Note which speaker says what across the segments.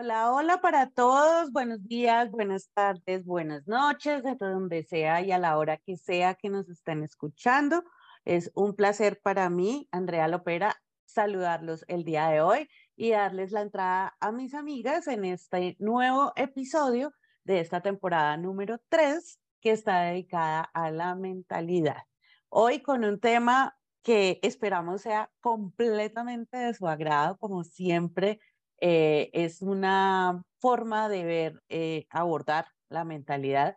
Speaker 1: Hola, hola para todos. Buenos días, buenas tardes, buenas noches, desde donde sea y a la hora que sea que nos estén escuchando. Es un placer para mí, Andrea Lopera, saludarlos el día de hoy y darles la entrada a mis amigas en este nuevo episodio de esta temporada número 3 que está dedicada a la mentalidad. Hoy con un tema que esperamos sea completamente de su agrado, como siempre eh, es una forma de ver, eh, abordar la mentalidad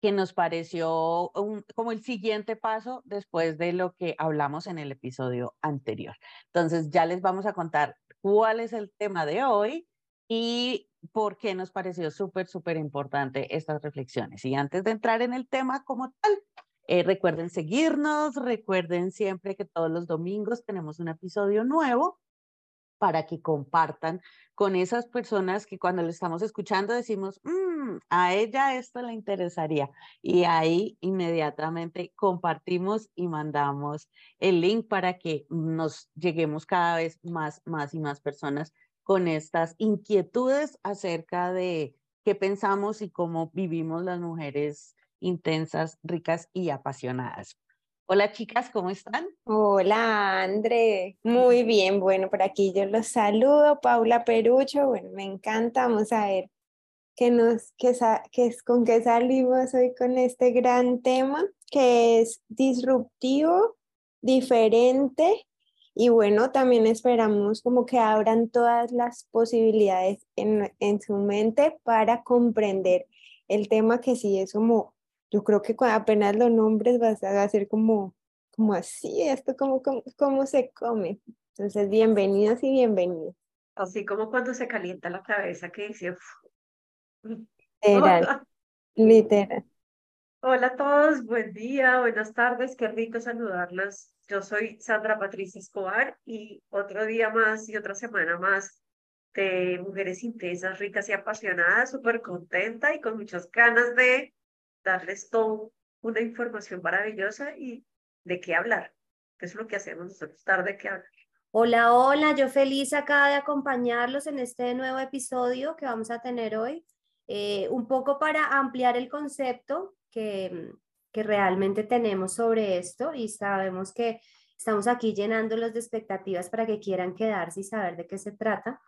Speaker 1: que nos pareció como el siguiente paso después de lo que hablamos en el episodio anterior. Entonces ya les vamos a contar cuál es el tema de hoy y por qué nos pareció súper, súper importante estas reflexiones. Y antes de entrar en el tema como tal, eh, recuerden seguirnos, recuerden siempre que todos los domingos tenemos un episodio nuevo para que compartan con esas personas que cuando le estamos escuchando decimos, mm, a ella esto le interesaría. Y ahí inmediatamente compartimos y mandamos el link para que nos lleguemos cada vez más, más y más personas con estas inquietudes acerca de qué pensamos y cómo vivimos las mujeres intensas, ricas y apasionadas. Hola chicas, ¿cómo están?
Speaker 2: Hola André, muy bien, bueno, por aquí yo los saludo, Paula Perucho, bueno, me encanta, vamos a ver qué nos, qué, qué es, con qué salimos hoy con este gran tema que es disruptivo, diferente y bueno, también esperamos como que abran todas las posibilidades en, en su mente para comprender el tema que sí es como yo creo que apenas los nombres vas a hacer como, como así, esto como, como, se come. Entonces, bienvenidos y bienvenidos.
Speaker 3: Así como cuando se calienta la cabeza que dice...
Speaker 2: Literal, literal.
Speaker 3: Hola a todos, buen día, buenas tardes, qué rico saludarlos. Yo soy Sandra Patricia Escobar y otro día más y otra semana más de mujeres intensas, ricas y apasionadas, súper contenta y con muchas ganas de darles todo una información maravillosa y de qué hablar, que es lo que hacemos nosotros, dar de qué hablar.
Speaker 4: Hola, hola, yo feliz acá de acompañarlos en este nuevo episodio que vamos a tener hoy, eh, un poco para ampliar el concepto que, que realmente tenemos sobre esto y sabemos que estamos aquí llenándolos de expectativas para que quieran quedarse y saber de qué se trata.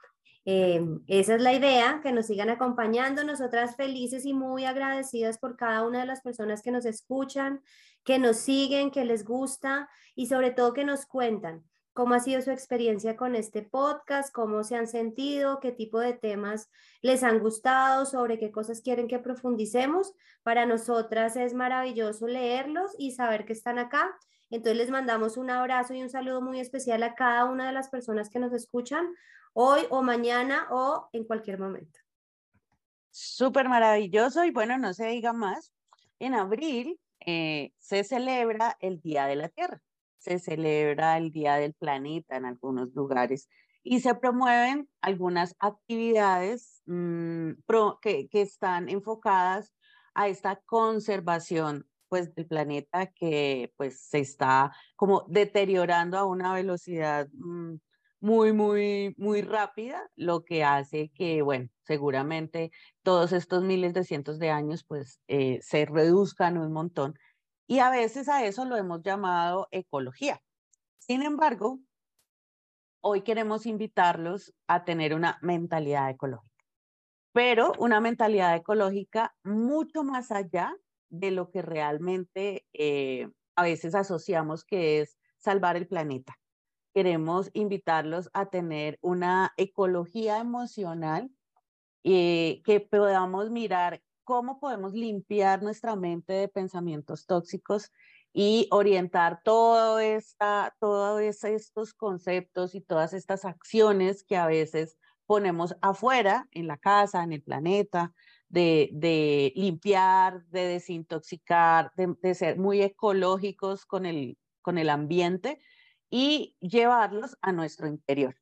Speaker 4: Eh, esa es la idea, que nos sigan acompañando, nosotras felices y muy agradecidas por cada una de las personas que nos escuchan, que nos siguen, que les gusta y sobre todo que nos cuentan cómo ha sido su experiencia con este podcast, cómo se han sentido, qué tipo de temas les han gustado, sobre qué cosas quieren que profundicemos. Para nosotras es maravilloso leerlos y saber que están acá. Entonces les mandamos un abrazo y un saludo muy especial a cada una de las personas que nos escuchan hoy o mañana o en cualquier momento.
Speaker 1: Súper maravilloso y bueno, no se diga más. En abril eh, se celebra el Día de la Tierra, se celebra el Día del Planeta en algunos lugares y se promueven algunas actividades mm, que, están enfocadas a esta conservación pues del planeta que pues se está como deteriorando a una velocidad mm, muy, muy, muy rápida, lo que hace que, bueno, seguramente todos estos miles de cientos de años, pues, eh, se reduzcan un montón. Y a veces a eso lo hemos llamado ecología. Sin embargo, hoy queremos invitarlos a tener una mentalidad ecológica, pero una mentalidad ecológica mucho más allá de lo que realmente eh, a veces asociamos que es salvar el planeta queremos invitarlos a tener una ecología emocional eh, que podamos mirar cómo podemos limpiar nuestra mente de pensamientos tóxicos y orientar todo esta, todos estos conceptos y todas estas acciones que a veces ponemos afuera, en la casa, en el planeta, de, de limpiar, de desintoxicar, de, de, ser muy ecológicos con el, con el ambiente, y llevarlos a nuestro interior,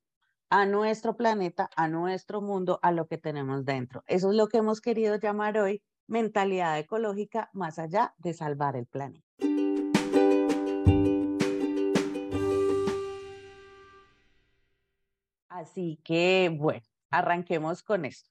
Speaker 1: a nuestro planeta, a nuestro mundo, a lo que tenemos dentro. Eso es lo que hemos querido llamar hoy mentalidad ecológica más allá de salvar el planeta. Así que, bueno, arranquemos con esto.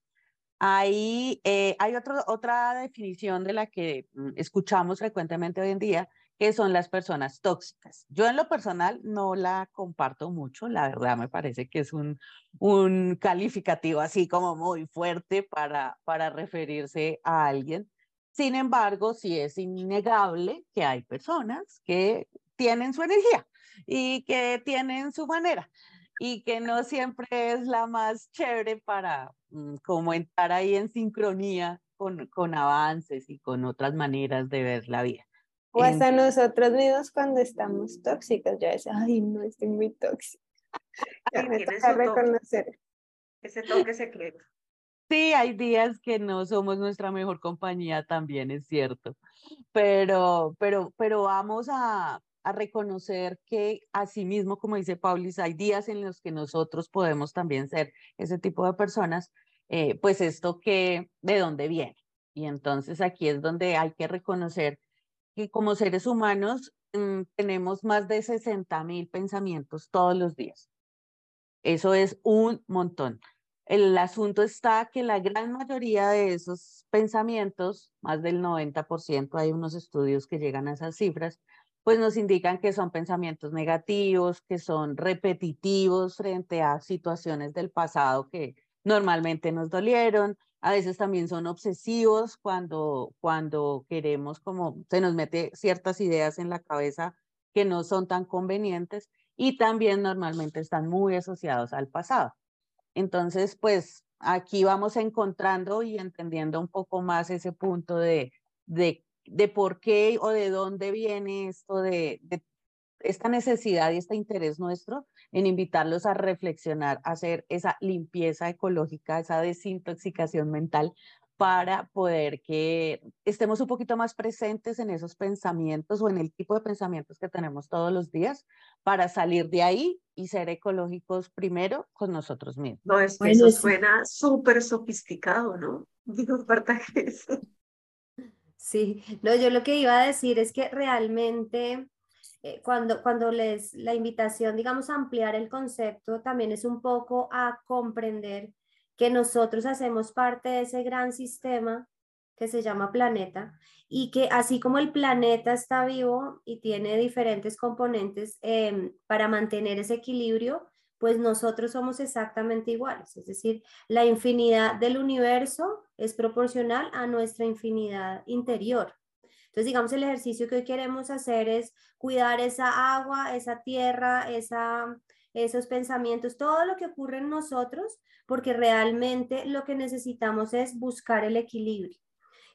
Speaker 1: Ahí eh, hay otra definición de la que mm, escuchamos frecuentemente hoy en día, que son las personas tóxicas. Yo en lo personal no la comparto mucho, la verdad me parece que es un, un calificativo así como muy fuerte para, para referirse a alguien. Sin embargo, sí es innegable que hay personas que tienen su energía y que tienen su manera y que no siempre es la más chévere para mm, como entrar ahí en sincronía con, con avances y con otras maneras de ver la vida.
Speaker 2: O hasta nosotros mismos cuando estamos tóxicos, ya es, ay, no, estoy muy tóxica.
Speaker 3: Ya me toca reconocer. ese toque secreto.
Speaker 1: Sí, hay días que no somos nuestra mejor compañía, también es cierto. Pero, pero, pero vamos a, a reconocer que asimismo, como dice Paulis, hay días en los que nosotros podemos también ser ese tipo de personas, eh, pues esto que, ¿de dónde viene? Y entonces aquí es donde hay que reconocer que como seres humanos mm, tenemos más de 60 mil pensamientos todos los días. Eso es un montón. El asunto está que la gran mayoría de esos pensamientos, más del 90%, hay unos estudios que llegan a esas cifras, pues nos indican que son pensamientos negativos, que son repetitivos frente a situaciones del pasado que normalmente nos dolieron. A veces también son obsesivos cuando, cuando queremos como se nos mete ciertas ideas en la cabeza que no son tan convenientes y también normalmente están muy asociados al pasado. Entonces, pues aquí vamos encontrando y entendiendo un poco más ese punto de, de de por qué o de dónde viene esto de, esta necesidad y este interés nuestro en invitarlos a reflexionar, a hacer esa limpieza ecológica, esa desintoxicación mental para poder que estemos un poquito más presentes en esos pensamientos o en el tipo de pensamientos que tenemos todos los días para salir de ahí y ser ecológicos primero con nosotros mismos.
Speaker 3: No, es que eso suena súper sofisticado, ¿no? Digo, ¿verdad que eso?
Speaker 4: Sí, no, yo lo que iba a decir es que realmente eh, cuando, cuando les la invitación, digamos, a ampliar el concepto, también es un poco a comprender que nosotros hacemos parte de ese gran sistema que se llama planeta y que así como el planeta está vivo y tiene diferentes componentes em, para mantener ese equilibrio, pues nosotros somos exactamente iguales. Es decir, la infinidad del universo es proporcional a nuestra infinidad interior. Entonces, digamos, el ejercicio que hoy queremos hacer es cuidar esa agua, esa tierra, esa, esos pensamientos, todo lo que ocurre en nosotros, porque realmente lo que necesitamos es buscar el equilibrio.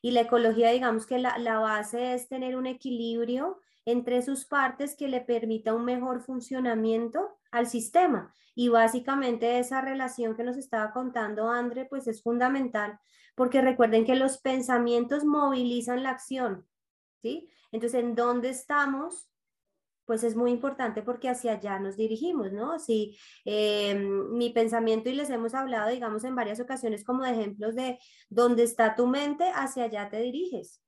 Speaker 4: Y la ecología, digamos que la, la base es tener un equilibrio entre sus partes que le permita un mejor funcionamiento al sistema. Y básicamente esa relación que nos estaba contando André, pues es fundamental, porque recuerden que los pensamientos movilizan la acción, ¿sí? Entonces, ¿en dónde estamos? Pues es muy importante porque hacia allá nos dirigimos, ¿no? Si eh, mi pensamiento, y les hemos hablado, digamos, en varias ocasiones como de ejemplos de dónde está tu mente, hacia allá te diriges.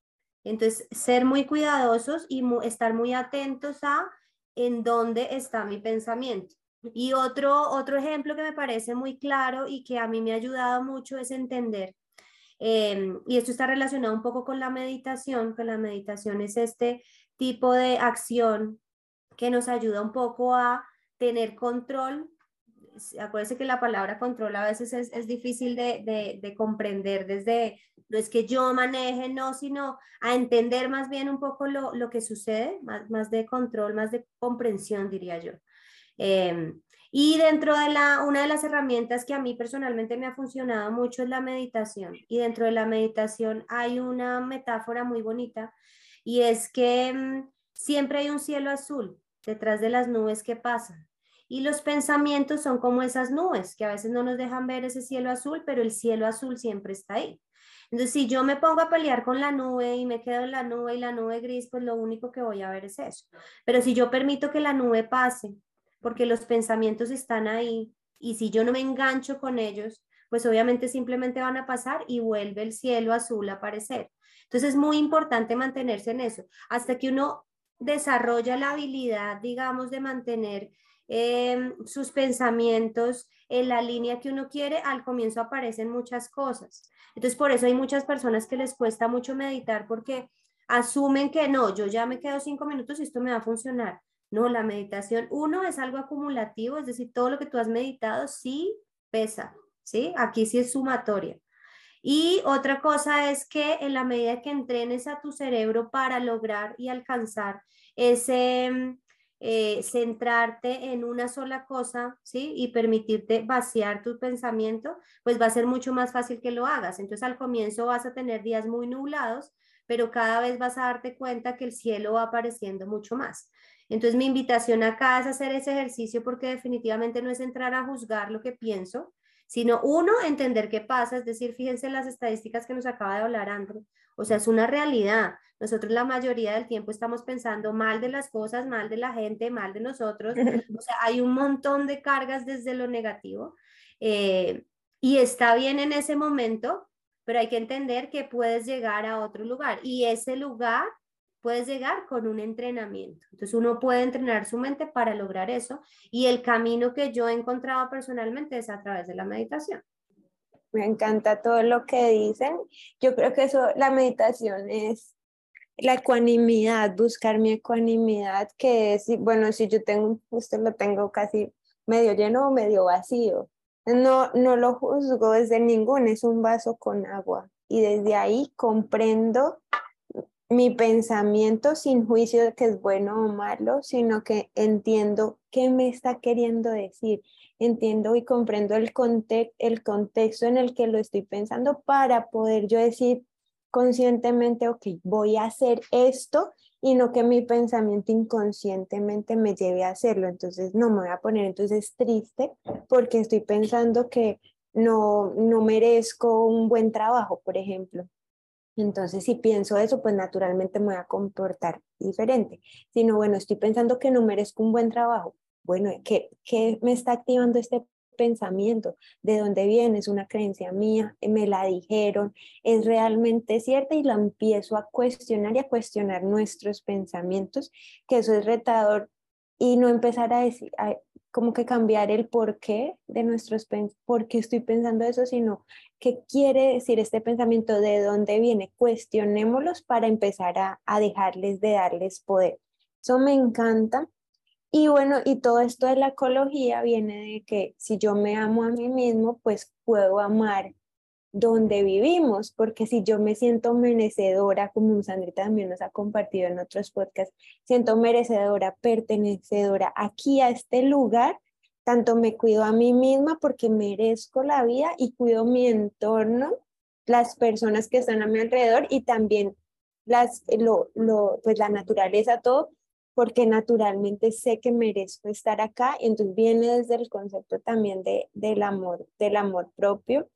Speaker 4: Entonces, ser muy cuidadosos y estar muy atentos a en dónde está mi pensamiento. Y otro, otro ejemplo que me parece muy claro y que a mí me ha ayudado mucho es entender, em, y esto está relacionado un poco con la meditación, que la meditación es este tipo de acción que nos ayuda un poco a tener control. Acuérdense que la palabra control a veces es, difícil de, de, comprender desde, no es que yo maneje, no, sino a entender más bien un poco lo, lo que sucede, más, más de control, más de comprensión, diría yo. Em, y dentro de la, una de las herramientas que a mí personalmente me ha funcionado mucho es la meditación. Y dentro de la meditación hay una metáfora muy bonita y es que mm, siempre hay un cielo azul detrás de las nubes que pasan. Y los pensamientos son como esas nubes que a veces no nos dejan ver ese cielo azul, pero el cielo azul siempre está ahí. Entonces, si yo me pongo a pelear con la nube y me quedo en la nube y la nube gris, pues lo único que voy a ver es eso. Pero si yo permito que la nube pase, porque los pensamientos están ahí y si yo no me engancho con ellos, pues obviamente simplemente van a pasar y vuelve el cielo azul a aparecer. Entonces es muy importante mantenerse en eso. Hasta que uno desarrolla la habilidad, digamos, de mantener em, sus pensamientos en la línea que uno quiere, al comienzo aparecen muchas cosas. Entonces, por eso hay muchas personas que les cuesta mucho meditar porque asumen que no, yo ya me quedo cinco minutos y esto me va a funcionar. No, la meditación, uno, es algo acumulativo, es decir, todo lo que tú has meditado sí pesa, ¿sí? Aquí sí es sumatoria. Y otra cosa es que en la medida que entrenes a tu cerebro para lograr y alcanzar ese mm, eh, centrarte en una sola cosa, ¿sí? Y permitirte vaciar tu pensamiento, pues va a ser mucho más fácil que lo hagas. Entonces al comienzo vas a tener días muy nublados, pero cada vez vas a darte cuenta que el cielo va apareciendo mucho más. Entonces mi invitación acá es hacer ese ejercicio porque definitivamente no es entrar a juzgar lo que pienso, sino uno, entender qué pasa, es decir, fíjense las estadísticas que nos acaba de hablar Andrew, o sea, es una realidad. Nosotros la mayoría del tiempo estamos pensando mal de las cosas, mal de la gente, mal de nosotros, o sea, hay un montón de cargas desde lo negativo eh, y está bien en ese momento, pero hay que entender que puedes llegar a otro lugar y ese lugar puedes llegar con un entrenamiento. Entonces uno puede entrenar su mente para lograr eso y el camino que yo he encontrado personalmente es a través de la meditación.
Speaker 2: Me encanta todo lo que dicen. Yo creo que eso, la meditación es la ecuanimidad, buscar mi ecuanimidad, que es, bueno, si yo tengo, usted lo tengo casi medio lleno o medio vacío. No, no lo juzgo desde ningún, es un vaso con agua. Y desde ahí comprendo mi pensamiento sin juicio de que es bueno o malo, sino que entiendo qué me está queriendo decir, entiendo y comprendo el, el contexto en el que lo estoy pensando para poder yo decir conscientemente, ok, voy a hacer esto y no que mi pensamiento inconscientemente me lleve a hacerlo. Entonces no me voy a poner entonces triste porque estoy pensando que no, no merezco un buen trabajo, por ejemplo. Entonces, si pienso eso, pues naturalmente me voy a comportar diferente. Si no, bueno, estoy pensando que no merezco un buen trabajo. Bueno, ¿qué, qué me está activando este pensamiento? ¿De dónde viene? ¿Es una creencia mía? ¿Me la dijeron? ¿Es realmente cierta? Y la empiezo a cuestionar y a cuestionar nuestros pensamientos, que eso es retador y no empezar a decir, como que cambiar el por qué de nuestros por qué estoy pensando eso, sino qué quiere decir este pensamiento, de dónde viene, cuestionémoslos para empezar a, a dejarles de darles poder. Eso me encanta. Y bueno, y todo esto de la ecología viene de que si yo me amo a mí mismo, pues puedo amar donde vivimos, porque si yo me siento merecedora, como Sandrita también nos ha compartido en otros podcasts, siento merecedora, pertenecedora aquí a este lugar, tanto me cuido a mí misma porque merezco la vida y cuido mi entorno, las personas que están a mi alrededor y también las, lo, lo, pues la naturaleza, todo, porque naturalmente sé que merezco estar acá, entonces viene desde el concepto también de, del amor, del amor propio,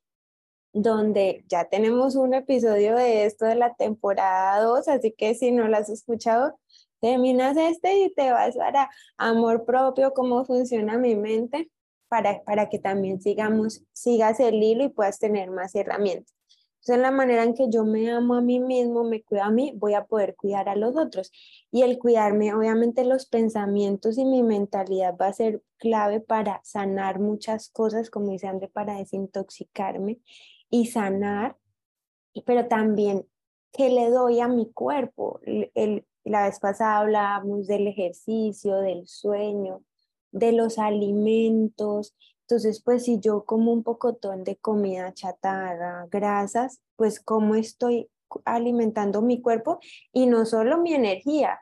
Speaker 2: donde ya tenemos un episodio de esto de la temporada 2, así que si no lo has escuchado, terminas este y te vas para amor propio, cómo funciona mi mente, para, para que también sigamos, sigas el hilo y puedas tener más herramientas. Entonces, en la manera en que yo me amo a mí mismo, me cuido a mí, voy a poder cuidar a los otros. Y el cuidarme, obviamente los pensamientos y mi mentalidad va a ser clave para sanar muchas cosas, como dice André, para desintoxicarme y sanar, pero también qué le doy a mi cuerpo. La vez pasada hablábamos del ejercicio, del sueño, de los alimentos. Entonces, pues si yo como un pocotón de comida chatarra, grasas, pues cómo estoy alimentando mi cuerpo y no solo mi energía,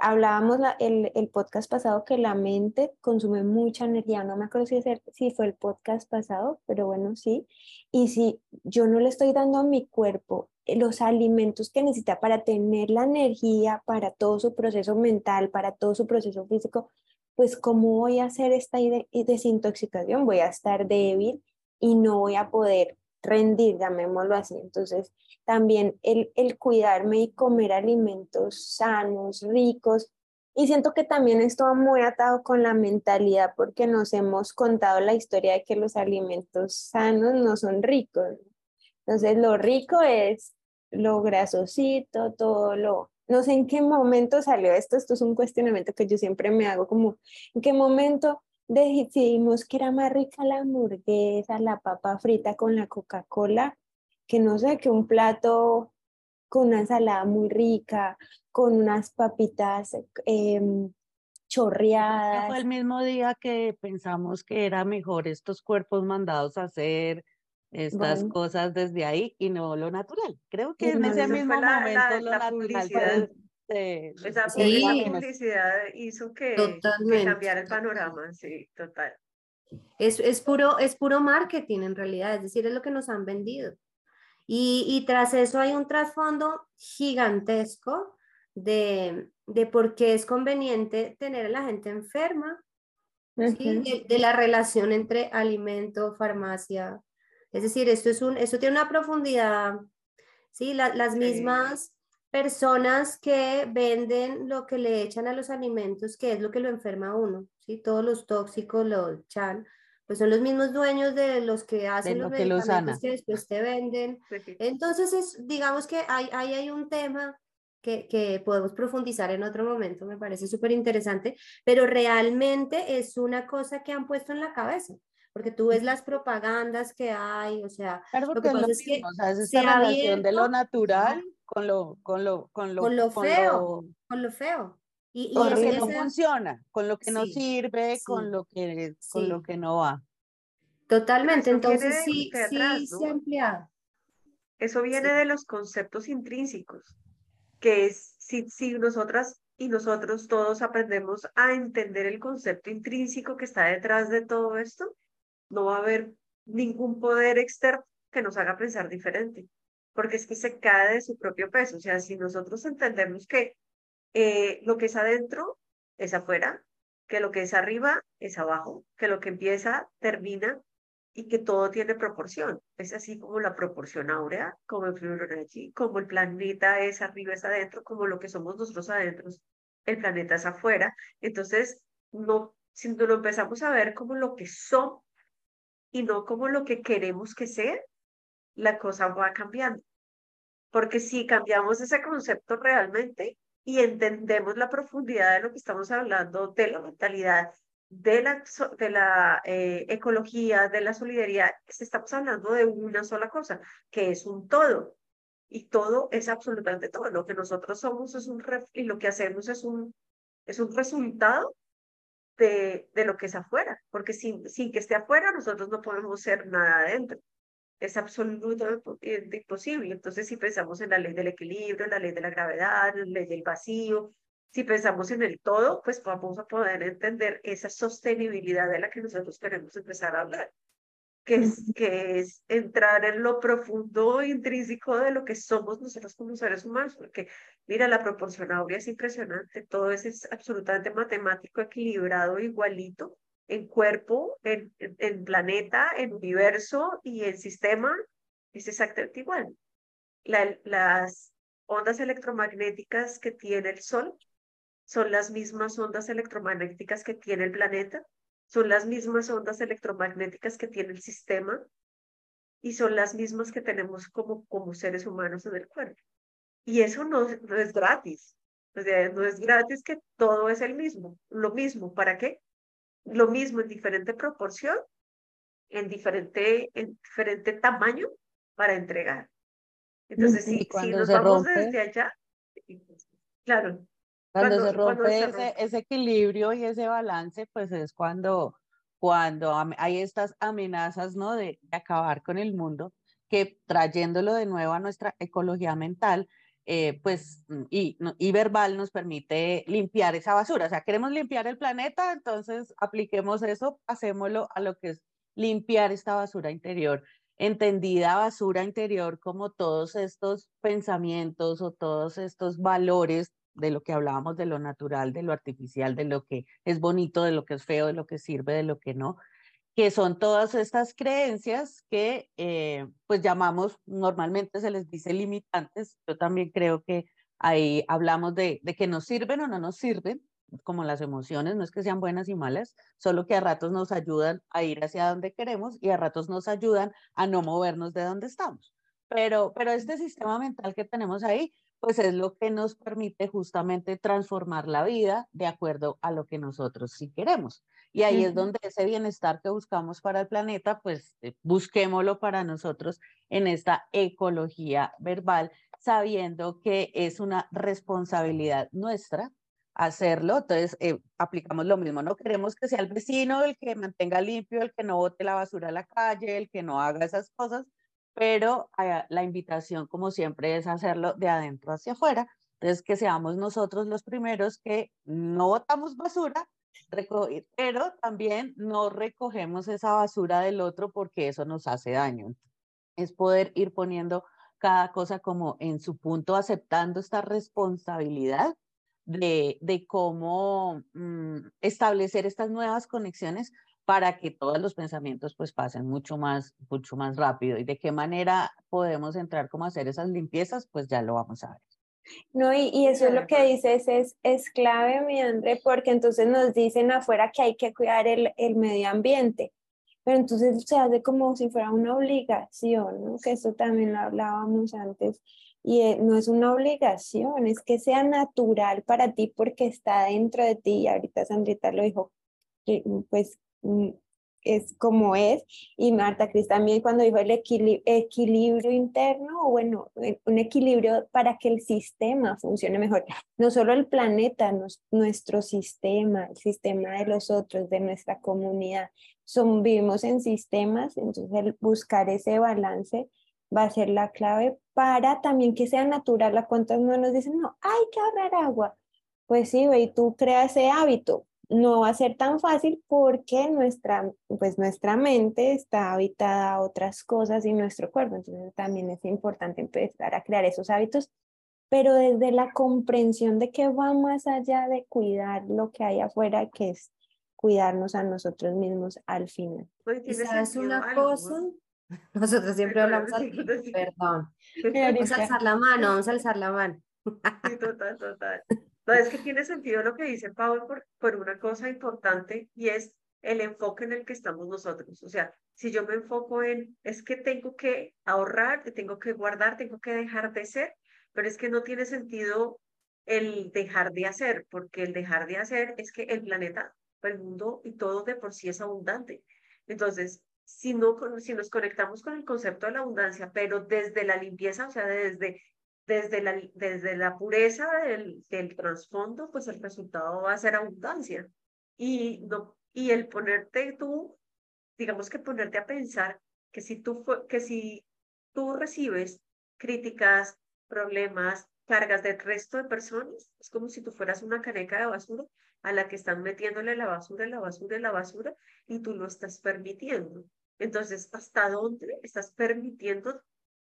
Speaker 2: hablábamos el, el, podcast pasado que la mente consume mucha energía, no me acuerdo si, si fue el podcast pasado, pero bueno, sí. Y si yo no le estoy dando a mi cuerpo eh, los alimentos que necesita para tener la energía, para todo su proceso mental, para todo su proceso físico, pues ¿cómo voy a hacer esta desintoxicación? Voy a estar débil y no voy a poder rendir, llamémoslo así. Entonces, también el, el cuidarme y comer alimentos sanos, ricos. Y siento que también esto va muy atado con la mentalidad porque nos hemos contado la historia de que los alimentos sanos no son ricos. Entonces, lo rico es lo grasosito, todo lo, no sé en qué momento salió esto, esto es un cuestionamiento que yo siempre me hago, como, ¿en qué momento decidimos que era más rica la hamburguesa, la papa frita con la Coca-Cola, que no sé, que un plato con una ensalada muy rica, con unas papitas eh, chorreadas.
Speaker 1: Fue el mismo día que pensamos que era mejor estos cuerpos mandados a hacer estas cosas desde ahí y no lo natural. Creo que en ese mismo momento lo natural
Speaker 3: esa, publicidad hizo que, que, cambiara el panorama, sí, total.
Speaker 4: Es, es, puro, es puro marketing en realidad, es decir, es lo que nos han vendido. Y, y tras eso hay un trasfondo gigantesco de, de por qué es conveniente tener a la gente enferma, de, de, la relación entre alimento, farmacia, es decir, esto, es un, esto tiene una profundidad, ¿sí? las mismas personas que venden lo que le echan a los alimentos, que es lo que lo enferma a uno, ¿sí? Todos los tóxicos lo echan, pues son los mismos dueños de los que hacen los medicamentos que después te venden. Entonces, es, digamos que hay, hay, hay un tema que, que, podemos profundizar en otro momento, me parece súper interesante, pero realmente es una cosa que han puesto en la cabeza porque tú ves las propagandas que hay, o sea,
Speaker 1: lo que pasa es, que o sea, es esta relación de lo natural con lo, con lo, con lo,
Speaker 4: con lo feo, con lo feo.
Speaker 1: Y, con lo que no funciona, con lo que no sirve, con lo que, con lo que no va.
Speaker 4: Totalmente, entonces sí, sí se ha empleado.
Speaker 3: Eso viene de los conceptos intrínsecos, que es si, si nosotras y nosotros todos aprendemos a entender el concepto intrínseco que está detrás de todo esto, no va a haber ningún poder externo que nos haga pensar diferente, porque es que se cae de su propio peso. O sea, si nosotros entendemos que eh, lo que es adentro es afuera, que lo que es arriba es abajo, que lo que empieza termina y que todo tiene proporción. Es así como la proporción áurea, como el Fibonacci, como el planeta es arriba, es adentro, como lo que somos nosotros adentro, el planeta es afuera. Entonces, no, si no lo empezamos a ver como lo que somos, y no como lo que queremos que sea, la cosa va cambiando. Porque si cambiamos ese concepto realmente y entendemos la profundidad de lo que estamos hablando, de la mentalidad, de la, de la eh, ecología, de la solidaridad, estamos hablando de una sola cosa, que es un todo. Y todo es absolutamente todo. Lo que nosotros somos es un y lo que hacemos es un, es un resultado de, de lo que es afuera, porque sin, sin que esté afuera nosotros no podemos ser nada adentro. Es absolutamente imposible. Entonces, si pensamos en la ley del equilibrio, en la ley de la gravedad, en la ley del vacío, si pensamos en el todo, pues vamos a poder entender esa sostenibilidad de la que nosotros queremos empezar a hablar que es, que es entrar en lo profundo e intrínseco de lo que somos nosotros como seres humanos, porque mira, la proporción áurea es impresionante, todo eso es absolutamente matemático, equilibrado, igualito, en cuerpo, en, en, planeta, en universo y en sistema, es exactamente igual. La, las ondas electromagnéticas que tiene el Sol son las mismas ondas electromagnéticas que tiene el planeta, son las mismas ondas electromagnéticas que tiene el sistema y son las mismas que tenemos como, como seres humanos en el cuerpo. Y eso no, no es gratis. O sea, no es gratis que todo es el mismo, lo mismo. ¿Para qué? Lo mismo en diferente proporción, en diferente, en diferente tamaño para entregar. Entonces, si, si nos vamos desde allá, claro,
Speaker 1: cuando, se rompe, ese, ese, equilibrio y ese balance, pues es cuando, cuando hay estas amenazas, ¿no? De, acabar con el mundo, que trayéndolo de nuevo a nuestra ecología mental, eh, pues, mm, y, verbal nos permite limpiar esa basura. O sea, queremos limpiar el planeta, entonces apliquemos eso, hacémoslo a lo que es limpiar esta basura interior entendida basura interior como todos estos pensamientos o todos estos valores de lo que hablábamos de lo natural, de lo artificial, de lo que es bonito, de lo que es feo, de lo que sirve, de lo que no, que son todas estas creencias que eh, pues llamamos, normalmente se les dice limitantes, yo también creo que ahí hablamos de, de que nos sirven o no nos sirven, como las emociones, no es que sean buenas y malas, solo que a ratos nos ayudan a ir hacia donde queremos y a ratos nos ayudan a no movernos de donde estamos. Pero, pero este sistema mental que tenemos ahí pues es lo que nos permite justamente transformar la vida de acuerdo a lo que nosotros sí queremos. Y ahí es donde ese bienestar que buscamos para el planeta, pues eh, busquémoslo para nosotros en esta ecología verbal, sabiendo que es una responsabilidad nuestra hacerlo. Entonces, eh, aplicamos lo mismo. No queremos que sea el vecino el que mantenga limpio, el que no bote la basura a la calle, el que no haga esas cosas, pero ah, la invitación, como siempre, es hacerlo de adentro hacia afuera. Entonces, que seamos nosotros los primeros que no botamos basura, pero también no recogemos esa basura del otro porque eso nos hace daño. Es poder ir poniendo cada cosa como en su punto, aceptando esta responsabilidad de, de cómo mm, establecer estas nuevas conexiones para que todos los pensamientos pues pasen mucho más, mucho más rápido. Y de qué manera podemos entrar como a hacer esas limpiezas, pues ya lo vamos a ver.
Speaker 2: No, y, y eso es lo que dices, es, es clave, mi André, porque entonces nos dicen afuera que hay que cuidar el, el medio ambiente, pero entonces se hace como si fuera una obligación, ¿no? Que eso también lo hablábamos antes, y eh, no es una obligación, es que sea natural para ti porque está dentro de ti, y ahorita Sandrita lo dijo, que, pues Mm, es como es. Y Marta Cris también cuando dijo el equilibrio interno, o bueno, eh, un equilibrio para que el sistema funcione mejor. No solo el planeta, nuestro sistema, el sistema de los otros, de nuestra comunidad. Son, vivimos en sistemas, entonces el buscar ese balance va a ser la clave para también que sea natural. ¿A cuántas no nos dicen, no, hay que ahorrar agua? Pues sí, y tú creas ese hábito, no va a ser tan fácil porque nuestra, pues nuestra mente está habitada a otras cosas y nuestro cuerpo. Entonces también es importante empezar a crear esos hábitos, pero desde la comprensión de que va más allá de cuidar lo que hay afuera, que es cuidarnos a nosotros mismos al final.
Speaker 4: ¿Sabes una cosa? Nosotros siempre hablamos así, perdón. Vamos a alzar la mano, vamos a alzar la mano.
Speaker 3: Sí, total, total. No, es que tiene sentido lo que dice Pablo por, por una cosa importante y es el enfoque en el que estamos nosotros. O sea, si yo me enfoco en, es que tengo que ahorrar, tengo que guardar, tengo que dejar de ser, pero es que no tiene sentido el dejar de hacer, porque el dejar de hacer es que el planeta, el mundo y todo de por sí es abundante. Entonces, si, no, si nos conectamos con el concepto de la abundancia, pero desde la limpieza, o sea, desde desde la, desde la pureza del, del trasfondo, pues el resultado va a ser abundancia. Y, no, y el ponerte tú, digamos que ponerte a pensar que si tú, que si tú recibes críticas, problemas, cargas del resto de personas, es como si tú fueras una caneca de basura a la que están metiéndole la basura, la basura, la basura, y tú lo estás permitiendo. Entonces, ¿hasta dónde estás permitiendo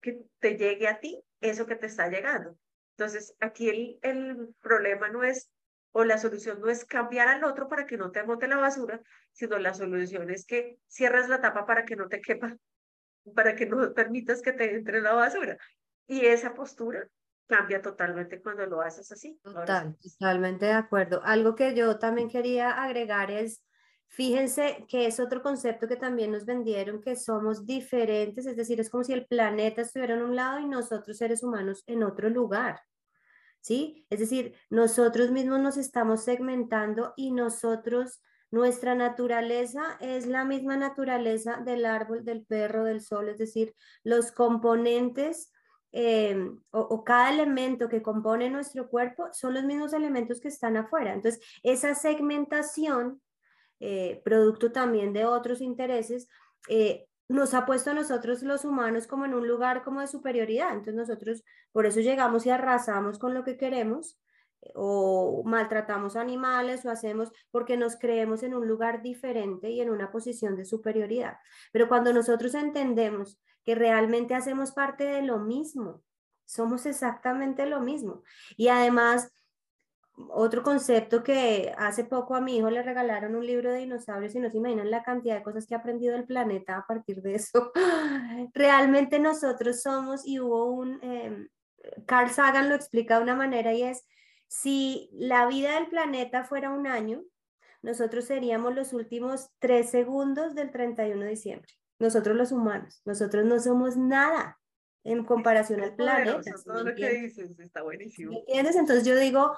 Speaker 3: que te llegue a ti eso que te está llegando. Entonces, aquí el, el problema no es, o la solución no es cambiar al otro para que no te bote la basura, sino la solución es que cierras la tapa para que no te quepa, para que no permitas que te entre la basura. Y esa postura cambia totalmente cuando lo haces así.
Speaker 4: Total, totalmente de acuerdo. Algo que yo también quería agregar es Fíjense que es otro concepto que también nos vendieron, que somos diferentes, es decir, es como si el planeta estuviera en un lado y nosotros seres humanos en otro lugar. ¿Sí? Es decir, nosotros mismos nos estamos segmentando y nosotros, nuestra naturaleza es la misma naturaleza del árbol, del perro, del sol, es decir, los componentes eh, o, o, cada elemento que compone nuestro cuerpo son los mismos elementos que están afuera. Entonces, esa segmentación eh, producto también de otros intereses, eh, nos ha puesto a nosotros los humanos como en un lugar como de superioridad. Entonces nosotros por eso llegamos y arrasamos con lo que queremos eh, o maltratamos animales o hacemos porque nos creemos en un lugar diferente y en una posición de superioridad. Pero cuando nosotros entendemos que realmente hacemos parte de lo mismo, somos exactamente lo mismo. Y además otro concepto que hace poco a mi hijo le regalaron un libro de dinosaurios y no se imaginan la cantidad de cosas que ha aprendido el planeta a partir de eso. Realmente nosotros somos, y hubo un, em, Carl Sagan lo explica de una manera y es, si la vida del planeta fuera un año, nosotros seríamos los últimos tres segundos del 31 de diciembre. Nosotros los humanos, nosotros no somos nada. en comparación al planeta.
Speaker 3: todo lo que dices está buenísimo.
Speaker 4: ¿Me entiendes? Entonces yo digo,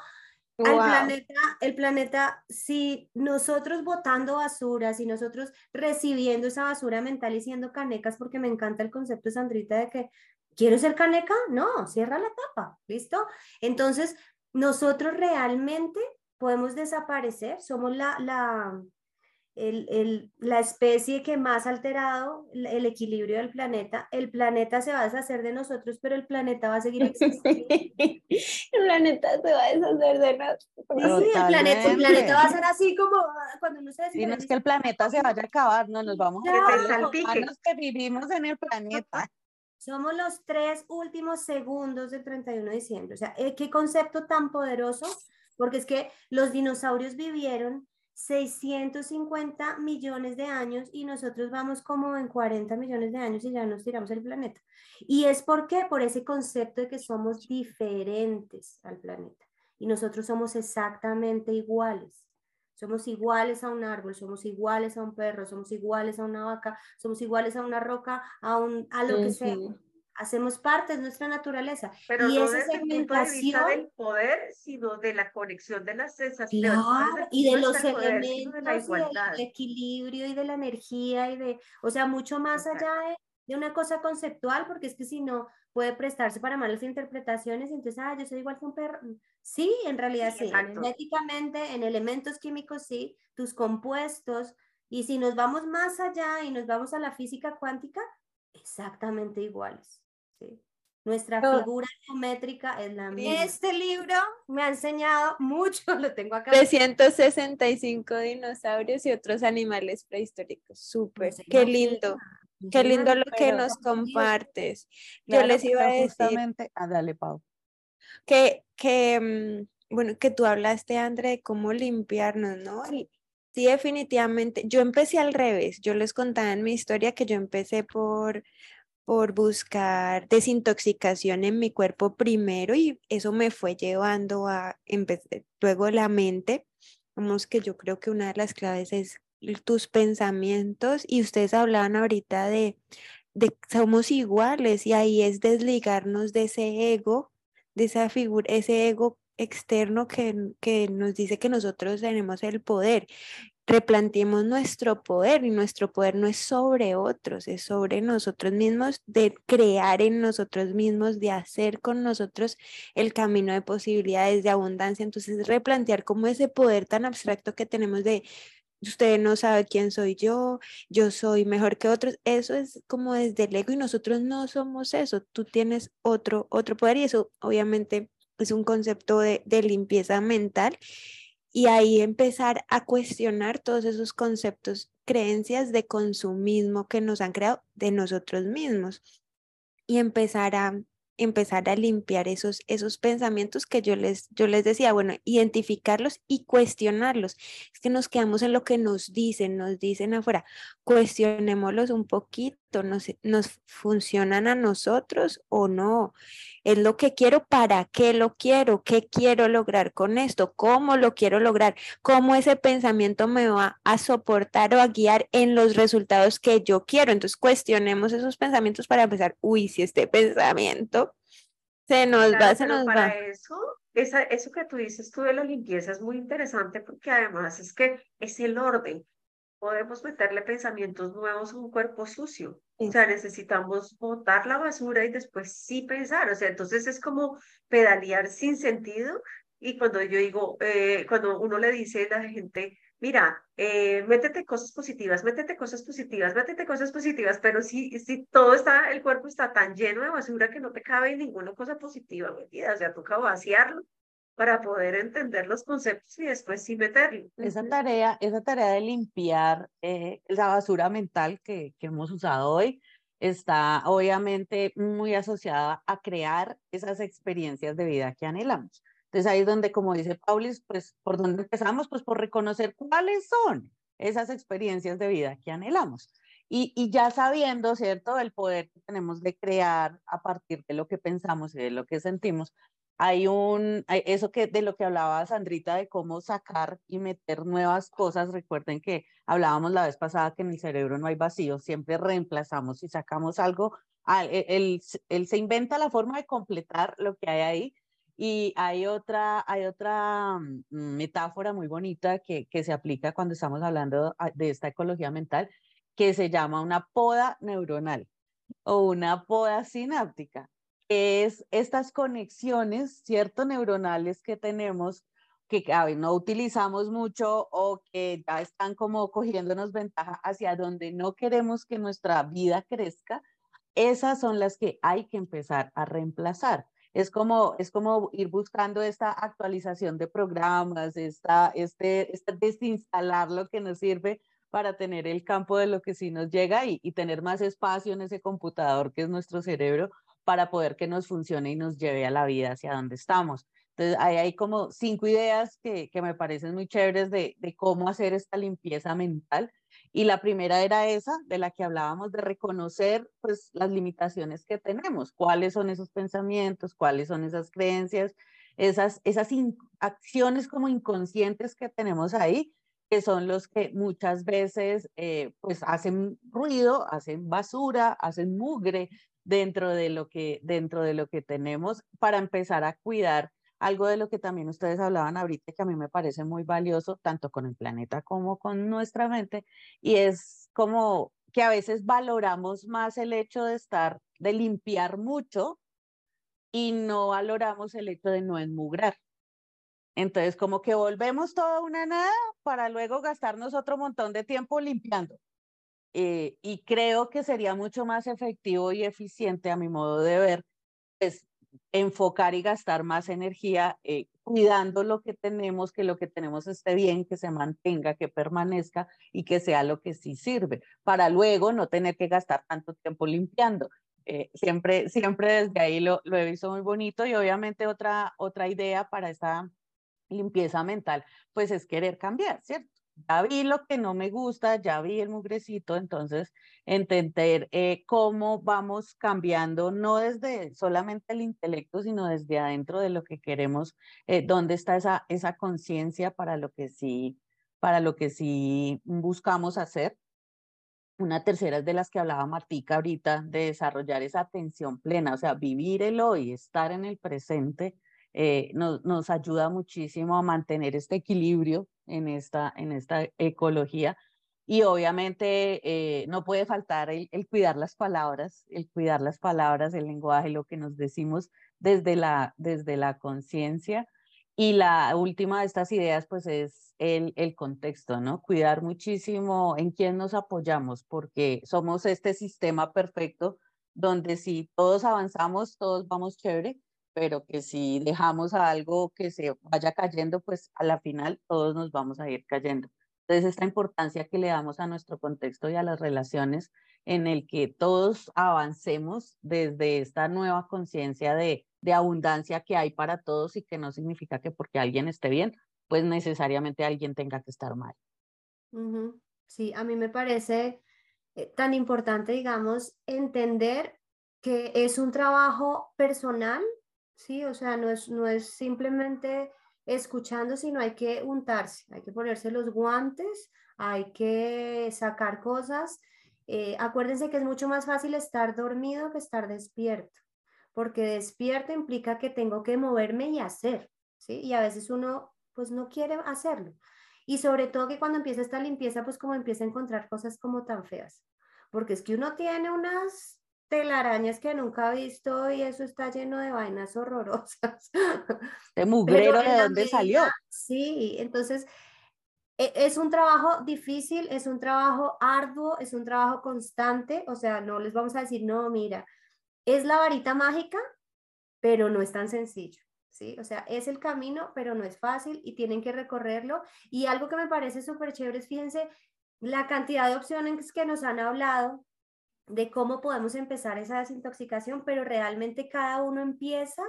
Speaker 4: al planeta, el planeta, si nosotros botando basura, si nosotros recibiendo esa basura mental y siendo canecas, porque me encanta el concepto, Sandrita, de que quiero ser caneca, no, cierra la tapa, ¿listo? Entonces, nosotros realmente podemos desaparecer, somos la, la, el, el, la especie que más ha alterado el equilibrio del planeta. El planeta se va a deshacer de nosotros, pero el planeta va a seguir existiendo.
Speaker 2: el planeta se va a deshacer de nosotros.
Speaker 4: Sí, el planeta, el planeta, va a ser así como ah, cuando no se
Speaker 1: Y no es que el planeta se vaya a acabar, no nos vamos a a los que vivimos en el planeta.
Speaker 4: Somos los tres últimos segundos del 31 de diciembre. O sea, eh, qué concepto tan poderoso, porque es que los dinosaurios vivieron 650 millones de años y nosotros vamos como en 40 millones de años y ya nos tiramos el planeta. Y es porque por ese concepto de que somos diferentes al planeta y nosotros somos exactamente iguales. Somos iguales a un árbol, somos iguales a un perro, somos iguales a una vaca, somos iguales a una roca, a, un, a lo que sea hacemos parte de nuestra naturaleza.
Speaker 3: Pero y no esa segmentación del poder, sino de la conexión de las sensaciones.
Speaker 4: y de los elementos, del equilibrio y de la energía y de, o sea, mucho más allá de, de, una cosa conceptual, porque es que si no puede prestarse para malas interpretaciones, entonces, ah, yo soy igual que un perro. Sí, en realidad sí, energéticamente, en elementos químicos sí, tus compuestos, y si nos vamos más allá y nos vamos a la física cuántica, exactamente iguales. Nuestra figura geométrica es la misma. Este libro me ha enseñado mucho, lo tengo acá.
Speaker 2: 365 dinosaurios y otros animales prehistóricos. Súper, qué lindo. Qué lindo lo que nos compartes. Yo les iba a decir.
Speaker 1: Ah, dale, Pau.
Speaker 2: Que, que, mm, bueno, que tú hablaste, André, de cómo limpiarnos, ¿no? sí, definitivamente. Yo empecé al revés. Yo les contaba en mi historia que yo empecé por por buscar desintoxicación en mi cuerpo primero y eso me fue llevando a luego la mente, vamos que yo creo que una de las claves es tus pensamientos y ustedes hablaban ahorita de, de somos iguales y ahí es desligarnos de ese ego, de esa figura, ese ego externo que, que nos dice que nosotros tenemos el poder replanteemos nuestro poder y nuestro poder no es sobre otros, es sobre nosotros mismos, de crear en nosotros mismos, de hacer con nosotros el camino de posibilidades, de abundancia. Entonces, replantear como ese poder tan abstracto que tenemos de usted no sabe quién soy yo, yo soy mejor que otros, eso es como desde el ego y nosotros no somos eso, tú tienes otro, otro poder y eso obviamente es un concepto de, de limpieza mental y ahí empezar a cuestionar todos esos conceptos, creencias de consumismo que nos han creado de nosotros mismos y empezar a empezar a limpiar esos, esos pensamientos que yo les, yo les decía, bueno, identificarlos y cuestionarlos. Es que nos quedamos en lo que nos dicen, nos dicen afuera, cuestionémoslos un poquito, nos, nos funcionan a nosotros o no. Es lo que quiero, para qué lo quiero, qué quiero lograr con esto, cómo lo quiero lograr, cómo ese pensamiento me va a soportar o a guiar en los resultados que yo quiero. Entonces cuestionemos esos pensamientos para empezar, uy, si este pensamiento se nos va, se nos
Speaker 3: para
Speaker 2: va.
Speaker 3: Eso, esa, eso que tú dices tú de la limpieza es muy interesante porque además es que es el orden. Podemos meterle pensamientos nuevos a un cuerpo sucio. O sea, necesitamos botar la basura y después sí pensar. O sea, entonces es como pedalear sin sentido. Y cuando yo digo, eh, cuando uno le dice a la gente, mira, eh, métete cosas positivas, métete cosas positivas, métete cosas positivas, pero si, si todo está, el cuerpo está tan lleno de basura que no te cabe ninguna cosa positiva metida, o sea, toca vaciarlo para poder entender los conceptos y después sí meterlo.
Speaker 1: Esa tarea, esa tarea de limpiar eh, la basura mental que, que hemos usado hoy está obviamente muy asociada a crear esas experiencias de vida que anhelamos. Entonces ahí es donde, como dice Paulis, pues por dónde empezamos, pues por reconocer cuáles son esas experiencias de vida que anhelamos. Y, y, ya sabiendo, ¿cierto?, el poder que tenemos de crear a partir de lo que pensamos y de lo que sentimos, hay un, eso que de lo que hablaba Sandrita, de cómo sacar y meter nuevas cosas. Recuerden que hablábamos la vez pasada que en el cerebro no hay vacío, siempre reemplazamos y sacamos algo. Él, él, se inventa la forma de completar lo que hay ahí. Y hay otra, hay otra mm, metáfora muy bonita que, que se aplica cuando estamos hablando de esta ecología mental, que se llama una poda neuronal o una poda sináptica es estas conexiones, ¿cierto? Neuronales que tenemos que no utilizamos mucho o que ya están como cogiéndonos ventaja hacia donde no queremos que nuestra vida crezca, esas son las que hay que empezar a reemplazar. Es como, es como ir buscando esta actualización de programas, esta, este, este desinstalar lo que nos sirve para tener el campo de lo que sí nos llega y, y tener más espacio en ese computador que es nuestro cerebro para poder que nos funcione y nos lleve a la vida hacia donde estamos. Entonces, ahí hay como cinco ideas que, que me parecen muy chéveres de, cómo hacer esta limpieza mental. Y la primera era esa, de la que hablábamos, de reconocer pues las limitaciones que tenemos, cuáles son esos pensamientos, cuáles son esas creencias, esas, esas acciones como inconscientes que tenemos ahí, que son los que muchas veces eh, pues hacen ruido, hacen basura, hacen mugre dentro de lo que, dentro de lo que tenemos para empezar a cuidar algo de lo que también ustedes hablaban ahorita que a mí me parece muy valioso, tanto con el planeta como con nuestra mente, y es como que a veces valoramos más el hecho de estar, de limpiar mucho y no valoramos el hecho de no enmugrar. Entonces, como que volvemos toda una nada para luego gastarnos otro montón de tiempo limpiando. Eh, y creo que sería mucho más efectivo y eficiente a mi modo de ver, pues enfocar y gastar más energía eh, cuidando lo que tenemos, que lo que tenemos esté bien, que se mantenga, que permanezca y que sea lo que sí sirve, para luego no tener que gastar tanto tiempo limpiando. Eh, siempre, siempre desde ahí lo, lo, he visto muy bonito y obviamente otra, otra idea para esta limpieza mental, pues es querer cambiar, ¿cierto? Ya vi lo que no me gusta, ya vi el mugrecito, entonces entender eh, cómo vamos cambiando, no desde solamente el intelecto, sino desde adentro de lo que queremos, eh, dónde está esa, esa conciencia para lo que sí, para lo que sí buscamos hacer. Una tercera es de las que hablaba Martica ahorita, de desarrollar esa atención plena, o sea, vivir el hoy, estar en el presente, eh, nos, ayuda muchísimo a mantener este equilibrio en esta, en esta ecología. Y obviamente eh, no puede faltar el, cuidar las palabras, el cuidar las palabras, el lenguaje, lo que nos decimos desde la, desde la conciencia. Y la última de estas ideas, pues es el, el contexto, ¿no? Cuidar muchísimo en quién nos apoyamos, porque somos este sistema perfecto donde si todos avanzamos, todos vamos chévere, pero que si dejamos a algo que se vaya cayendo, pues a la final todos nos vamos a ir cayendo. Entonces, esta importancia que le damos a nuestro contexto y a las relaciones en el que todos avancemos desde esta nueva conciencia de, de abundancia que hay para todos y que no significa que porque alguien esté bien, pues necesariamente alguien tenga que estar mal.
Speaker 4: Sí, a mí me parece eh, tan importante, digamos, entender que es un trabajo personal ¿sí? O sea, no es, no es simplemente escuchando, sino hay que untarse, hay que ponerse los guantes, hay que sacar cosas. Eh, acuérdense que es mucho más fácil estar dormido que estar despierto, porque despierto implica que tengo que moverme y hacer, ¿sí? Y a veces uno pues no quiere hacerlo. Y sobre todo que cuando empieza esta limpieza, pues como empieza a encontrar cosas como tan feas, porque es que uno tiene unas telarañas que nunca he visto y eso está lleno de vainas horrorosas.
Speaker 1: De mugrero de dónde salió.
Speaker 4: Sí, entonces e, es un trabajo difícil, es un trabajo arduo, es un trabajo constante, o sea, no les vamos a decir, no, mira, es la varita mágica, pero no es tan sencillo. ¿Sí? O sea, es el camino, pero no es fácil y tienen que recorrerlo. Y algo que me parece súper chévere es, fíjense, la cantidad de opciones que nos han hablado de cómo podemos empezar esa desintoxicación, pero realmente cada uno empieza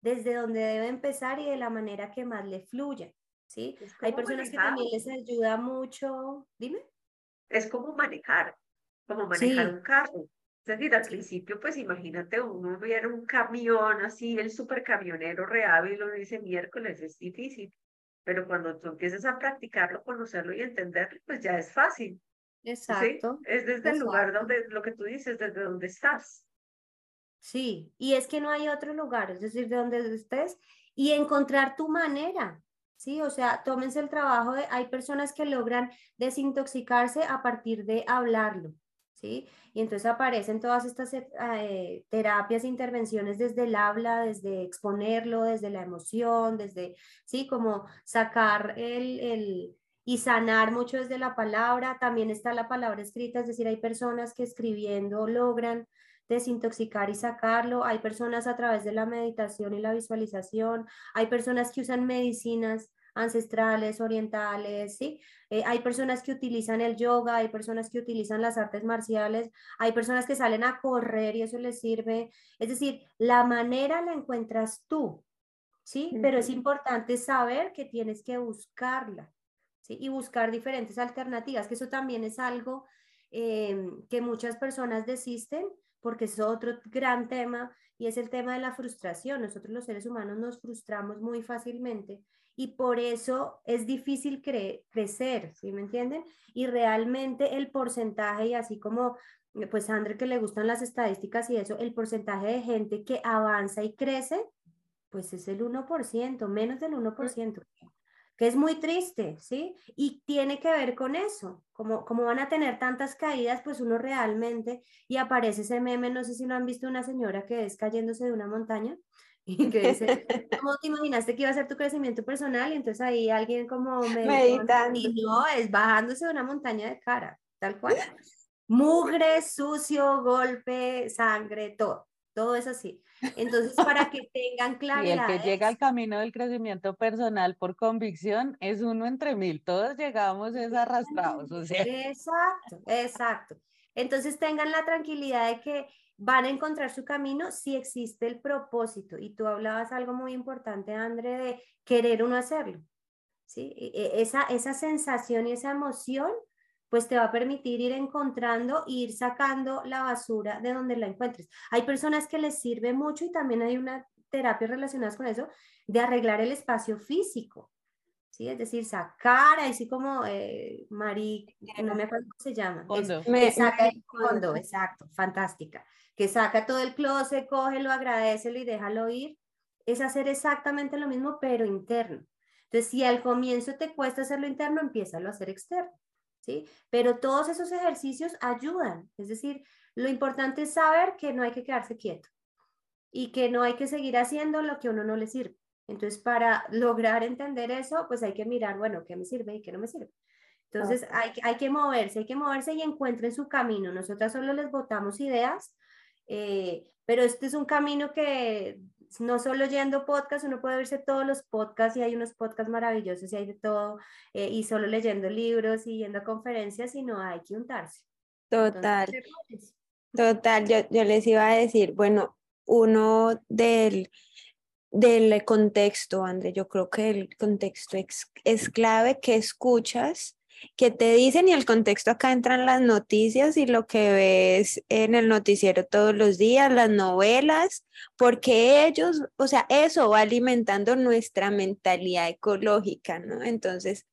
Speaker 4: desde donde debe empezar y de la manera que más le fluya, ¿sí? Hay personas que también les ayuda mucho, dime.
Speaker 3: Es como manejar, como manejar un carro. Es decir, al principio, pues imagínate, uno viera un camión así, el supercamionero y lo dice miércoles, es difícil. Pero cuando tú empiezas a practicarlo, conocerlo y entenderlo, pues ya es fácil.
Speaker 4: Exacto.
Speaker 3: Es desde el lugar donde, lo que tú dices, desde donde estás.
Speaker 4: Sí, y es que no hay otro lugar, es decir, de donde estés y encontrar tu manera. Sí, o sea, tómense el trabajo de, hay personas que logran desintoxicarse a partir de hablarlo, ¿sí? Y entonces aparecen todas estas eh, eh, terapias, intervenciones desde el habla, desde exponerlo, desde la emoción, desde, ¿sí? Como sacar el, el, y sanar mucho desde la palabra. También está la palabra escrita, es decir, hay personas que escribiendo logran desintoxicar y sacarlo. Hay personas a través de la meditación y la visualización, hay personas que usan medicinas ancestrales, orientales, ¿sí? Eh, hay personas que utilizan el yoga, hay personas que utilizan las artes marciales, hay personas que salen a correr y eso les sirve. Es decir, la manera la encuentras tú, ¿sí? Pero es importante saber que tienes que buscarla, Y buscar diferentes alternativas, que eso también es algo eh, que muchas personas desisten porque es otro gran tema y es el tema de la frustración. Nosotros los seres humanos nos frustramos muy fácilmente y por eso es difícil crecer, ¿sí me entienden? Y realmente el porcentaje, y así como pues André que le gustan las estadísticas y eso, el porcentaje de gente que avanza y crece, pues es el 1%, menos del 1% que es muy triste, ¿sí? Y tiene que ver con eso, como, como van a tener tantas caídas, pues uno realmente, y aparece ese meme, no sé si lo han visto, una señora que es cayéndose de una montaña, y que dice, ¿cómo te imaginaste que iba a ser tu crecimiento personal? Y entonces ahí alguien como
Speaker 2: meditando.
Speaker 4: Y no, es bajándose de una montaña de cara, tal cual. Mugre, sucio, golpe, sangre, todo, todo es así. Entonces, para que tengan claridad.
Speaker 1: Y el que llega al camino del crecimiento personal por convicción es uno entre mil. Todos llegamos es arrastrados. O sea.
Speaker 4: Exacto, exacto. Entonces, tengan la tranquilidad de que van a encontrar su camino si existe el propósito. Y tú hablabas algo muy importante, André, de querer uno hacerlo. ¿sí? E, e, esa, esa sensación y esa emoción pues te va a permitir ir encontrando e ir sacando la basura de donde la encuentres. Hay personas que les sirve mucho y también hay una terapia relacionada con eso, de arreglar el espacio físico. ¿sí? Es decir, sacar, así como eh, Marí, no me acuerdo cómo se llama.
Speaker 1: me,
Speaker 4: saca el fondo, exacto, fantástica. Que saca todo el closet, cógelo, agradecelo y déjalo ir. Es hacer exactamente lo mismo, pero interno. Entonces, si al comienzo te cuesta hacerlo interno, empieza a hacer externo. Pero todos esos ejercicios ayudan, es decir, lo importante es saber que no hay que quedarse quieto y que no hay que seguir haciendo lo que a uno no le sirve. Entonces, para lograr entender eso, pues hay que mirar, bueno, qué me sirve y qué no me sirve. Entonces, hay, hay que moverse, hay que moverse y encuentren su camino. Nosotras solo les botamos ideas, eh, pero este es un camino que no solo yendo podcast, uno puede verse todos los podcasts y hay unos podcasts maravillosos y hay de todo, eh, y solo leyendo libros y yendo a conferencias, sino hay que untarse.
Speaker 2: Total. Total, yo, yo les iba a decir, bueno, uno del, del contexto, André, yo creo que el contexto es, es clave que escuchas que te dicen y el contexto acá entran las noticias y lo que ves en el noticiero todos los días, las novelas, porque ellos, o sea, eso va alimentando nuestra mentalidad ecológica, ¿no? Entonces,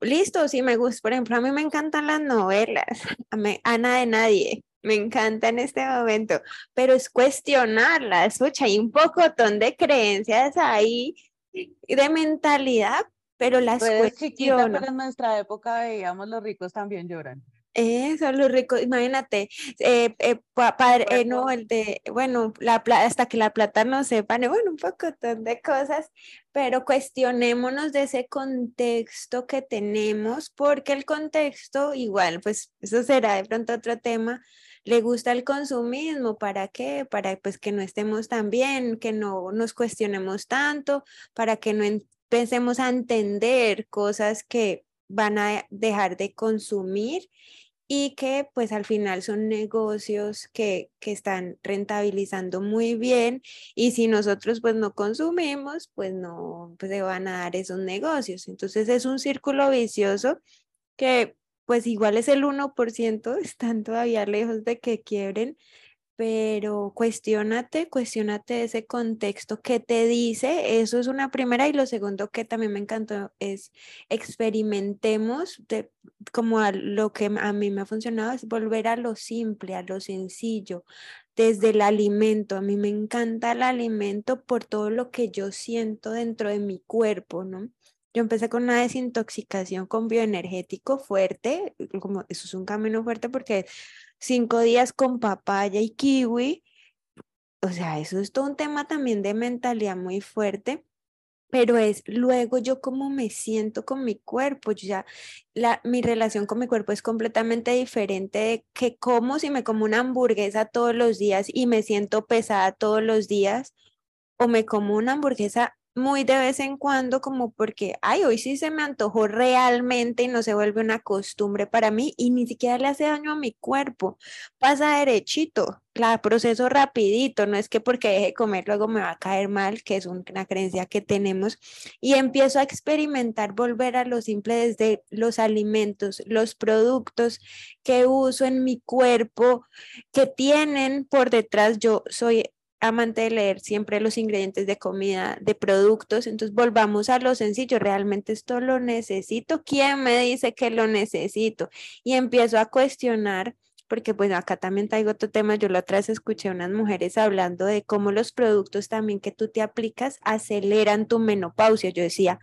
Speaker 2: listo, sí me gusta, por ejemplo, a mí me encantan las novelas, Ana de Nadie, me encanta en este momento, pero es cuestionarlas, escucha, hay un pocotón de creencias ahí de mentalidad pero las
Speaker 1: Puedes chiquita, pero en nuestra época veíamos los ricos también lloran.
Speaker 2: Eso, los ricos, imagínate, eh, eh, padre, eh, no, el de, bueno, la, hasta que la plata no sepa, bueno, un poco de cosas, pero cuestionémonos de ese contexto que tenemos, porque el contexto, igual, pues eso será de pronto otro tema, le gusta el consumismo, ¿para qué? Para pues que no estemos tan bien, que no nos cuestionemos tanto, para que no empecemos a entender cosas que van a dejar de consumir y que pues al final son negocios que, que, están rentabilizando muy bien y si nosotros pues no consumimos pues no pues, se van a dar esos negocios. Entonces es un círculo vicioso que pues igual es el 1%, están todavía lejos de que quiebren, pero cuestionate, cuestionate ese contexto que te dice, eso es una primera y lo segundo que también me encantó es experimentemos de, como a lo que a mí me ha funcionado es volver a lo simple, a lo sencillo, desde el alimento, a mí me encanta el alimento por todo lo que yo siento dentro de mi cuerpo, ¿no? Yo empecé con una desintoxicación con bioenergético fuerte, como eso es un camino fuerte porque cinco días con papaya y kiwi, o sea, eso es todo un tema también de mentalidad muy fuerte, pero es luego yo cómo me siento con mi cuerpo, ya la, mi relación con mi cuerpo es completamente diferente de que como si me como una hamburguesa todos los días y me siento pesada todos los días, o me como una hamburguesa muy de vez en cuando como porque, ay, hoy sí se me antojó realmente y no se vuelve una costumbre para mí y ni siquiera le hace daño a mi cuerpo. Pasa derechito, la proceso rapidito, no es que porque deje de comer luego me va a caer mal, que es una creencia que tenemos, y empiezo a experimentar, volver a lo simple desde los alimentos, los productos que uso en mi cuerpo, que tienen por detrás, yo soy amante de leer siempre los ingredientes de comida, de productos, entonces volvamos a lo sencillo, realmente esto lo necesito, ¿quién me dice que lo necesito? Y empiezo a cuestionar porque bueno, acá también traigo otro tema, yo la otra vez escuché unas mujeres hablando de cómo los productos también que tú te aplicas aceleran tu menopausia. Yo decía,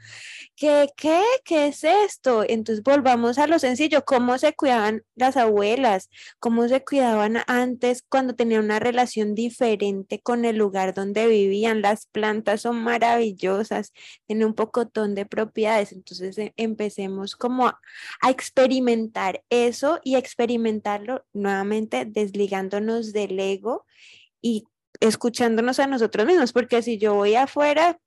Speaker 2: ¿qué, qué, qué es esto? Entonces volvamos a lo sencillo, cómo se cuidaban las abuelas, cómo se cuidaban antes cuando tenían una relación diferente con el lugar donde vivían. Las plantas son maravillosas, tienen un pocotón de propiedades, entonces eh, empecemos como a experimentar eso y experimentarlo nuevamente desligándonos del ego y escuchándonos a nosotros mismos, porque si yo voy afuera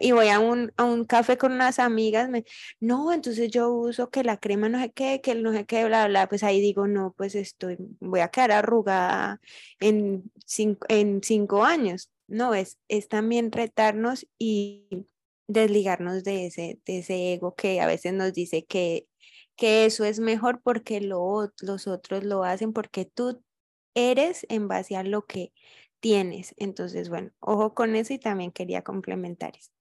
Speaker 2: y voy a un, a un café con unas amigas, me, no, entonces yo uso que la crema no sé qué, que el no sé qué, bla, bla, pues ahí digo, no, pues estoy, voy a quedar arrugada en cinco, en cinco años. No, es, es también retarnos y desligarnos de ese, de ese ego que a veces nos dice que que eso es mejor porque lo, los otros lo hacen porque tú eres en base a lo que tienes. Entonces, bueno, ojo con eso y también quería complementar eso.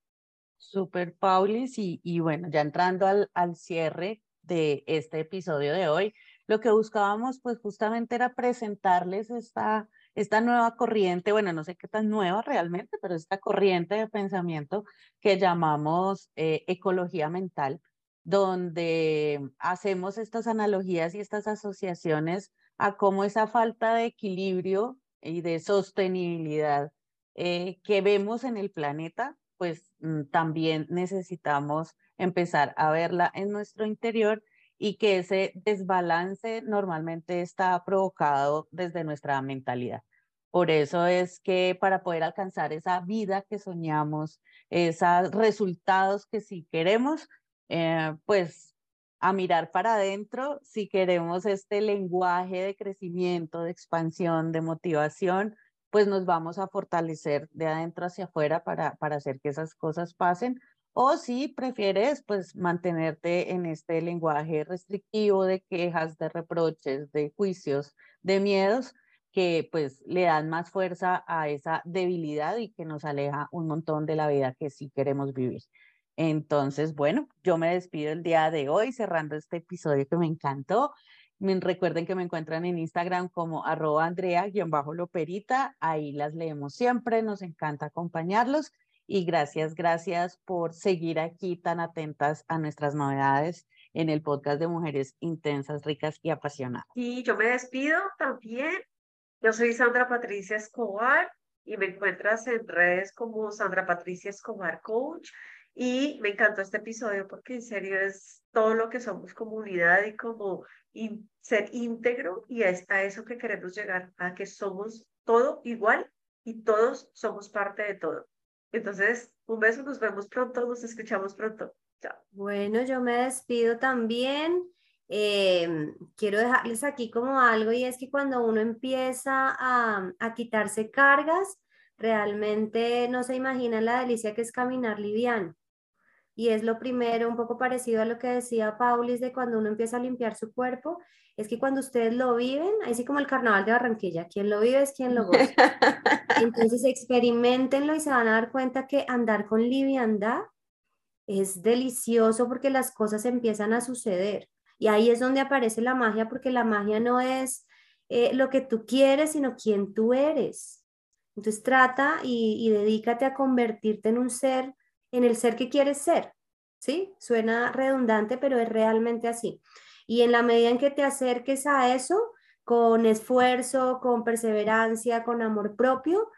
Speaker 1: Super, Paulis, y, y bueno, ya entrando al, al cierre de este episodio de hoy, lo que buscábamos pues justamente era presentarles esta, esta nueva corriente, bueno, no sé qué tan nueva realmente, pero esta corriente de pensamiento que llamamos eh, ecología mental, donde hacemos estas analogías y estas asociaciones a cómo esa falta de equilibrio y de sostenibilidad eh, que vemos en el planeta, pues mm, también necesitamos empezar a verla en nuestro interior y que ese desbalance normalmente está provocado desde nuestra mentalidad. Por eso es que para poder alcanzar esa vida que soñamos, esos resultados que sí queremos, eh, pues a mirar para adentro si queremos este lenguaje de crecimiento, de expansión, de motivación, pues nos vamos a fortalecer de adentro hacia afuera para, para hacer que esas cosas pasen. O si prefieres, pues mantenerte en este lenguaje restrictivo de quejas, de reproches, de juicios, de miedos, que pues le dan más fuerza a esa debilidad y que nos aleja un montón de la vida que sí queremos vivir. Entonces, bueno, yo me despido el día de hoy cerrando este episodio que me encantó. recuerden que me encuentran en Instagram como arroba Andrea-Loperita. Ahí las leemos siempre. Nos encanta acompañarlos. Y gracias, gracias por seguir aquí tan atentas a nuestras novedades en el podcast de Mujeres Intensas, Ricas y Apasionadas.
Speaker 3: Y yo me despido también. Yo soy Sandra Patricia Escobar y me encuentras en redes como Sandra Patricia Escobar Coach. Y me encantó este episodio porque en serio es todo lo que somos comunidad y como ser íntegro y es a eso que queremos llegar, a que somos todo igual y todos somos parte de todo. Entonces, un beso, nos vemos pronto, nos escuchamos pronto. Chao.
Speaker 4: Bueno, yo me despido también. Em, quiero dejarles aquí como algo y es que cuando uno empieza a, a quitarse cargas, realmente no se imagina la delicia que es caminar liviano y es lo primero, un poco parecido a lo que decía Paulis de cuando uno empieza a limpiar su cuerpo, es que cuando ustedes lo viven, así como el carnaval de Barranquilla, quien lo vive es quien lo goza. Entonces experimentenlo y se van a dar cuenta que andar con liviandad es delicioso porque las cosas empiezan a suceder. Y ahí es donde aparece la magia, porque la magia no es eh, lo que tú quieres, sino quién tú eres. Entonces trata y, y dedícate a convertirte en un ser, en el ser que quieres ser. ¿Sí? Suena redundante, pero es realmente así. Y en la medida en que te acerques a eso, con esfuerzo, con perseverancia, con amor propio,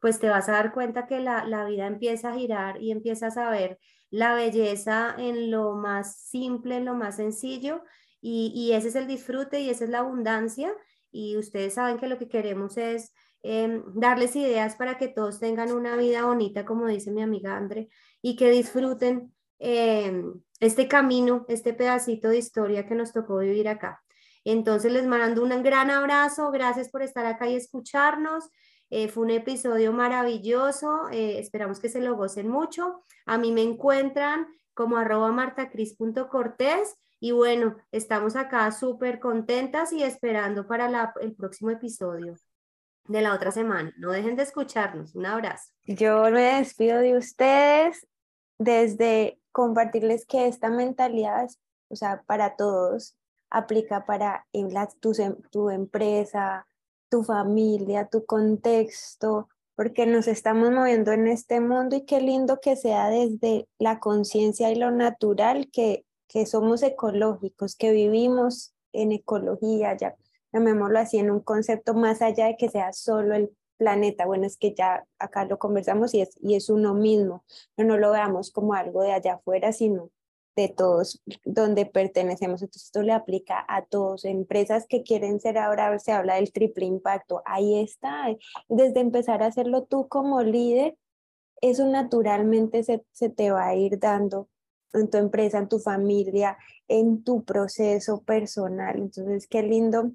Speaker 4: pues te vas a dar cuenta que la, vida empieza a girar y empiezas a ver la belleza en lo más simple, en lo más sencillo, y, ese es el disfrute y esa es la abundancia, y ustedes saben que lo que queremos es em, darles ideas para que todos tengan una vida bonita, como dice mi amiga Andre, y que disfruten em, este camino, este pedacito de historia que nos tocó vivir acá. Entonces les mando un gran abrazo, gracias por estar acá y escucharnos. Eh, fue un episodio maravilloso, eh, esperamos que se lo gocen mucho. A mí me encuentran como arroba martacris.cortés y bueno, estamos acá súper contentas y esperando para el próximo episodio de la otra semana. No dejen de escucharnos. Un abrazo.
Speaker 2: Yo me despido de ustedes desde compartirles que esta mentalidad, o sea, para todos, aplica para tu, tu empresa, tu familia, tu contexto, porque nos estamos moviendo en este mundo y qué lindo que sea desde la conciencia y lo natural que, que somos ecológicos, que vivimos en ecología, ya llamémoslo así, en un concepto más allá de que sea solo el planeta. Bueno, es que ya acá lo conversamos y es, y es uno mismo, pero no lo veamos como algo de allá afuera, sino de todos donde pertenecemos. Entonces esto le aplica a todos. Empresas que quieren ser ahora, se habla del triple impacto. Ahí está. Desde empezar a hacerlo tú como líder, eso naturalmente se, se te va a ir dando en tu empresa, en tu familia, en tu proceso personal. Entonces, qué lindo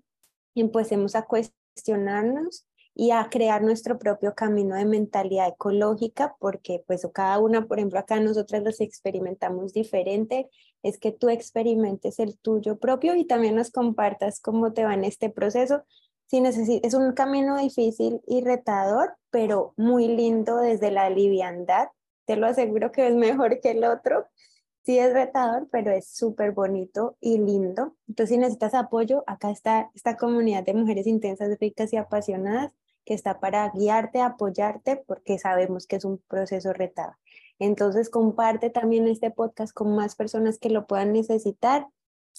Speaker 2: empecemos a cuestionarnos y a crear nuestro propio camino de mentalidad ecológica, porque pues cada una, por ejemplo, acá nosotras los experimentamos diferente, es que tú experimentes el tuyo propio y también nos compartas cómo te va en este proceso. Si es un camino difícil y retador, pero muy lindo desde la liviandad, te lo aseguro que es mejor que el otro. Sí es retador, pero es súper bonito y lindo. Entonces, si necesitas apoyo, acá está esta comunidad de mujeres intensas, ricas y apasionadas que está para guiarte, apoyarte, porque sabemos que es un proceso retado. Entonces, comparte también este podcast con más personas que lo puedan necesitar.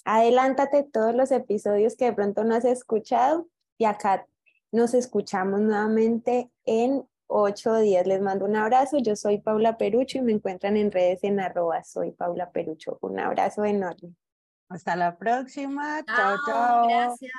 Speaker 2: Adelántate todos los episodios que de pronto no has escuchado y acá nos escuchamos nuevamente en ocho días. Les mando un abrazo. Yo soy Paula Perucho y me encuentran en redes en arroba soy Paula Perucho. Un abrazo enorme.
Speaker 1: Hasta la próxima. Chao, chao.
Speaker 4: Gracias.